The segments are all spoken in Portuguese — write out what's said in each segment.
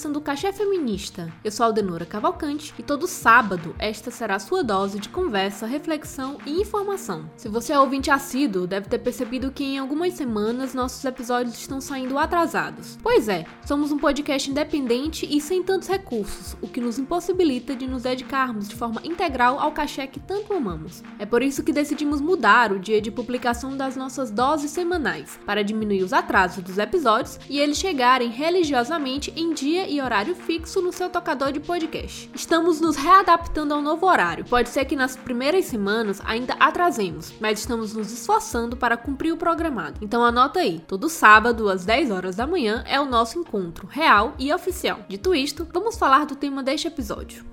começando o Cachê Feminista. Eu sou a Aldenora Cavalcante e todo sábado esta será a sua dose de conversa, reflexão e informação. Se você é ouvinte assíduo, deve ter percebido que em algumas semanas nossos episódios estão saindo atrasados. Pois é, somos um podcast independente e sem tantos recursos, o que nos impossibilita de nos dedicarmos de forma integral ao cachê que tanto amamos. É por isso que decidimos mudar o dia de publicação das nossas doses semanais, para diminuir os atrasos dos episódios e eles chegarem religiosamente em dia e horário fixo no seu tocador de podcast. Estamos nos readaptando ao novo horário. Pode ser que nas primeiras semanas ainda atrasemos, mas estamos nos esforçando para cumprir o programado. Então anota aí, todo sábado às 10 horas da manhã é o nosso encontro real e oficial. Dito isto, vamos falar do tema deste episódio.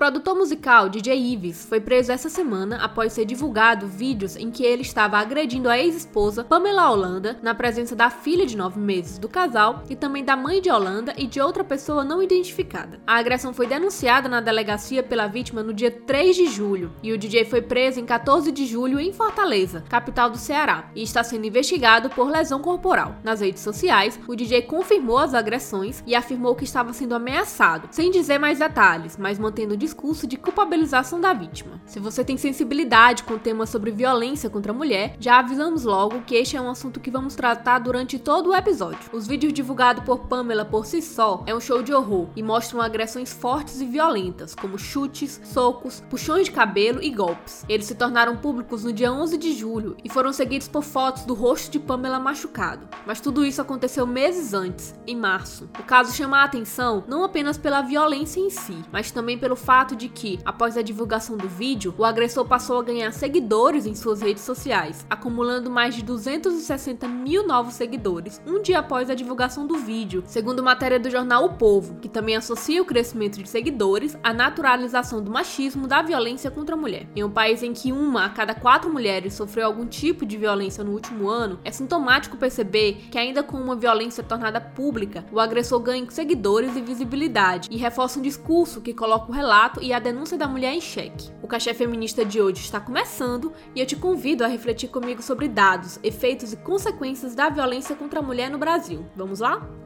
Produtor musical DJ Ives foi preso essa semana após ser divulgado vídeos em que ele estava agredindo a ex-esposa Pamela Holanda na presença da filha de nove meses do casal e também da mãe de Holanda e de outra pessoa não identificada. A agressão foi denunciada na delegacia pela vítima no dia 3 de julho e o DJ foi preso em 14 de julho em Fortaleza, capital do Ceará, e está sendo investigado por lesão corporal. Nas redes sociais, o DJ confirmou as agressões e afirmou que estava sendo ameaçado, sem dizer mais detalhes, mas mantendo discurso de culpabilização da vítima. Se você tem sensibilidade com temas sobre violência contra a mulher, já avisamos logo que este é um assunto que vamos tratar durante todo o episódio. Os vídeos divulgados por Pamela por si só é um show de horror e mostram agressões fortes e violentas, como chutes, socos, puxões de cabelo e golpes. Eles se tornaram públicos no dia 11 de julho e foram seguidos por fotos do rosto de Pamela machucado. Mas tudo isso aconteceu meses antes, em março. O caso chama a atenção não apenas pela violência em si, mas também pelo fato fato de que, após a divulgação do vídeo, o agressor passou a ganhar seguidores em suas redes sociais, acumulando mais de 260 mil novos seguidores um dia após a divulgação do vídeo, segundo matéria do jornal O Povo, que também associa o crescimento de seguidores à naturalização do machismo da violência contra a mulher. Em um país em que uma a cada quatro mulheres sofreu algum tipo de violência no último ano, é sintomático perceber que, ainda com uma violência tornada pública, o agressor ganha seguidores e visibilidade e reforça um discurso que coloca o relato e a denúncia da mulher em xeque. O Cachê Feminista de hoje está começando e eu te convido a refletir comigo sobre dados, efeitos e consequências da violência contra a mulher no Brasil. Vamos lá?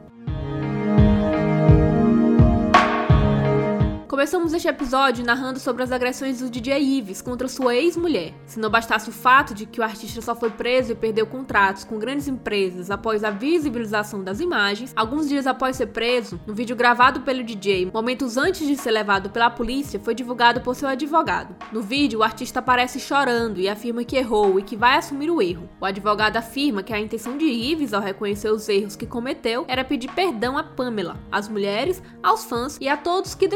Começamos este episódio narrando sobre as agressões do DJ Ives contra sua ex-mulher. Se não bastasse o fato de que o artista só foi preso e perdeu contratos com grandes empresas após a visibilização das imagens, alguns dias após ser preso, no vídeo gravado pelo DJ, momentos antes de ser levado pela polícia, foi divulgado por seu advogado. No vídeo, o artista aparece chorando e afirma que errou e que vai assumir o erro. O advogado afirma que a intenção de Ives ao reconhecer os erros que cometeu era pedir perdão a Pamela, às mulheres, aos fãs e a todos que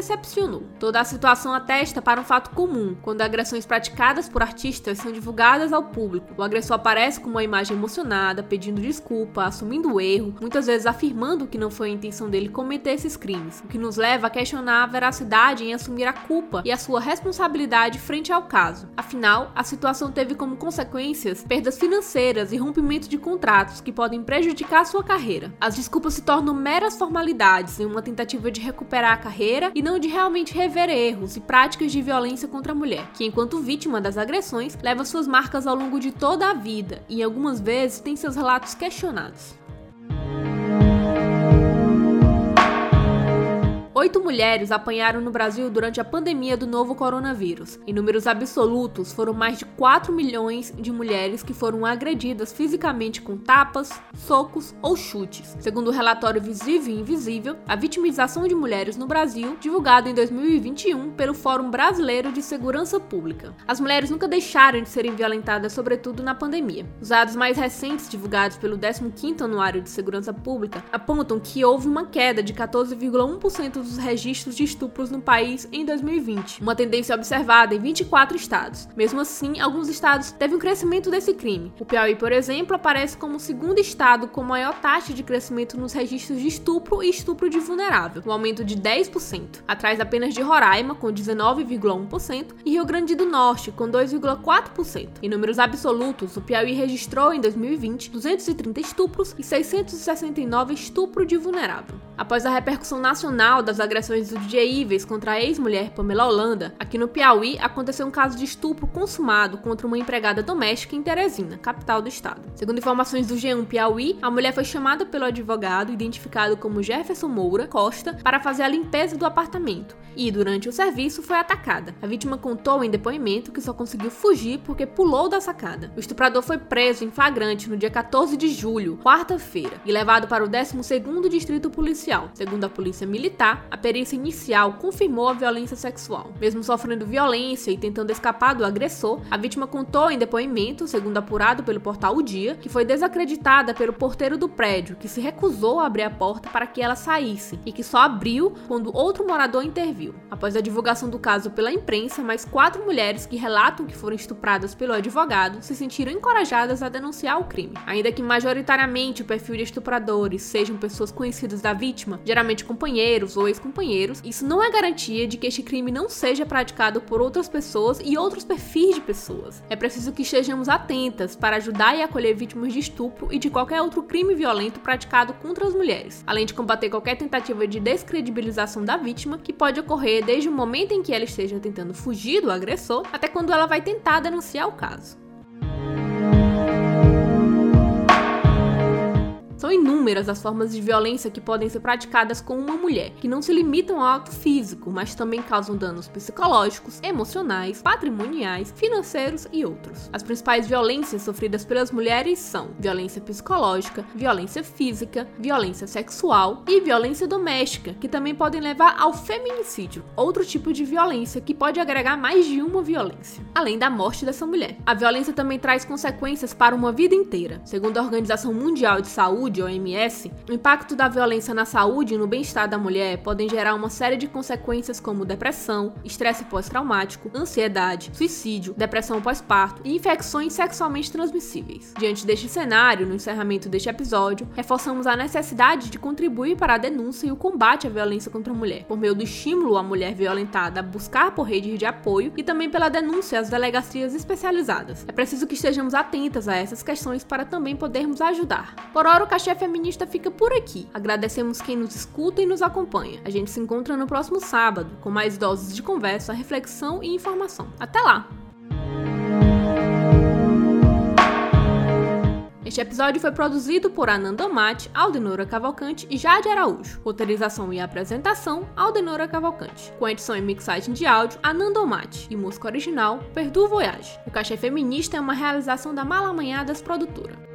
Toda a situação atesta para um fato comum, quando agressões praticadas por artistas são divulgadas ao público. O agressor aparece com uma imagem emocionada, pedindo desculpa, assumindo o erro, muitas vezes afirmando que não foi a intenção dele cometer esses crimes, o que nos leva a questionar a veracidade em assumir a culpa e a sua responsabilidade frente ao caso. Afinal, a situação teve como consequências perdas financeiras e rompimento de contratos que podem prejudicar sua carreira. As desculpas se tornam meras formalidades em uma tentativa de recuperar a carreira e não de realmente realmente rever erros e práticas de violência contra a mulher, que, enquanto vítima das agressões, leva suas marcas ao longo de toda a vida e, algumas vezes, tem seus relatos questionados. Oito mulheres apanharam no Brasil durante a pandemia do novo coronavírus. Em números absolutos, foram mais de 4 milhões de mulheres que foram agredidas fisicamente com tapas, socos ou chutes. Segundo o relatório Visível e Invisível, a vitimização de mulheres no Brasil, divulgado em 2021 pelo Fórum Brasileiro de Segurança Pública. As mulheres nunca deixaram de serem violentadas, sobretudo na pandemia. Os dados mais recentes divulgados pelo 15º Anuário de Segurança Pública apontam que houve uma queda de 14,1% todos os registros de estupros no país em 2020, uma tendência observada em 24 estados. Mesmo assim, alguns estados teve um crescimento desse crime. O Piauí, por exemplo, aparece como o segundo estado com maior taxa de crescimento nos registros de estupro e estupro de vulnerável, um aumento de 10%, atrás apenas de Roraima, com 19,1%, e Rio Grande do Norte, com 2,4%. Em números absolutos, o Piauí registrou em 2020 230 estupros e 669 estupro de vulnerável. Após a repercussão nacional das agressões do DJ Ives contra a ex-mulher Pamela Holanda, aqui no Piauí aconteceu um caso de estupro consumado contra uma empregada doméstica em Teresina, capital do estado. Segundo informações do G1 Piauí, a mulher foi chamada pelo advogado, identificado como Jefferson Moura Costa, para fazer a limpeza do apartamento e, durante o serviço, foi atacada. A vítima contou em depoimento que só conseguiu fugir porque pulou da sacada. O estuprador foi preso em flagrante no dia 14 de julho, quarta-feira, e levado para o 12º Distrito Policial. Segundo a Polícia Militar, a perícia inicial confirmou a violência sexual. Mesmo sofrendo violência e tentando escapar do agressor, a vítima contou em depoimento, segundo apurado pelo portal O Dia, que foi desacreditada pelo porteiro do prédio, que se recusou a abrir a porta para que ela saísse e que só abriu quando outro morador interviu. Após a divulgação do caso pela imprensa, mais quatro mulheres que relatam que foram estupradas pelo advogado se sentiram encorajadas a denunciar o crime. Ainda que majoritariamente o perfil de estupradores sejam pessoas conhecidas da vítima, geralmente companheiros ou ex-companheiros, isso não é garantia de que este crime não seja praticado por outras pessoas e outros perfis de pessoas. É preciso que estejamos atentas para ajudar e acolher vítimas de estupro e de qualquer outro crime violento praticado contra as mulheres, além de combater qualquer tentativa de descredibilização da vítima que pode ocorrer desde o momento em que ela esteja tentando fugir do agressor até quando ela vai tentar denunciar o caso. São inúmeras as formas de violência que podem ser praticadas com uma mulher, que não se limitam ao ato físico, mas também causam danos psicológicos, emocionais, patrimoniais, financeiros e outros. As principais violências sofridas pelas mulheres são violência psicológica, violência física, violência sexual e violência doméstica, que também podem levar ao feminicídio, outro tipo de violência que pode agregar mais de uma violência, além da morte dessa mulher. A violência também traz consequências para uma vida inteira. Segundo a Organização Mundial de Saúde, Saúde, OMS, o impacto da violência na saúde e no bem-estar da mulher podem gerar uma série de consequências como depressão, estresse pós-traumático, ansiedade, suicídio, depressão pós-parto e infecções sexualmente transmissíveis. Diante deste cenário, no encerramento deste episódio, reforçamos a necessidade de contribuir para a denúncia e o combate à violência contra a mulher, por meio do estímulo à mulher violentada a buscar por redes de apoio e também pela denúncia às delegacias especializadas. É preciso que estejamos atentas a essas questões para também podermos ajudar. Por hora, o Cachê Feminista fica por aqui. Agradecemos quem nos escuta e nos acompanha. A gente se encontra no próximo sábado, com mais doses de conversa, reflexão e informação. Até lá! Este episódio foi produzido por Ananda Mate, Aldenora Cavalcante e Jade Araújo. Roteirização e apresentação, Aldenora Cavalcante. Com edição e mixagem de áudio, Ananda Mate. E música original, Perdu Voyage. O Cachê Feminista é uma realização da Malamanhadas Produtora.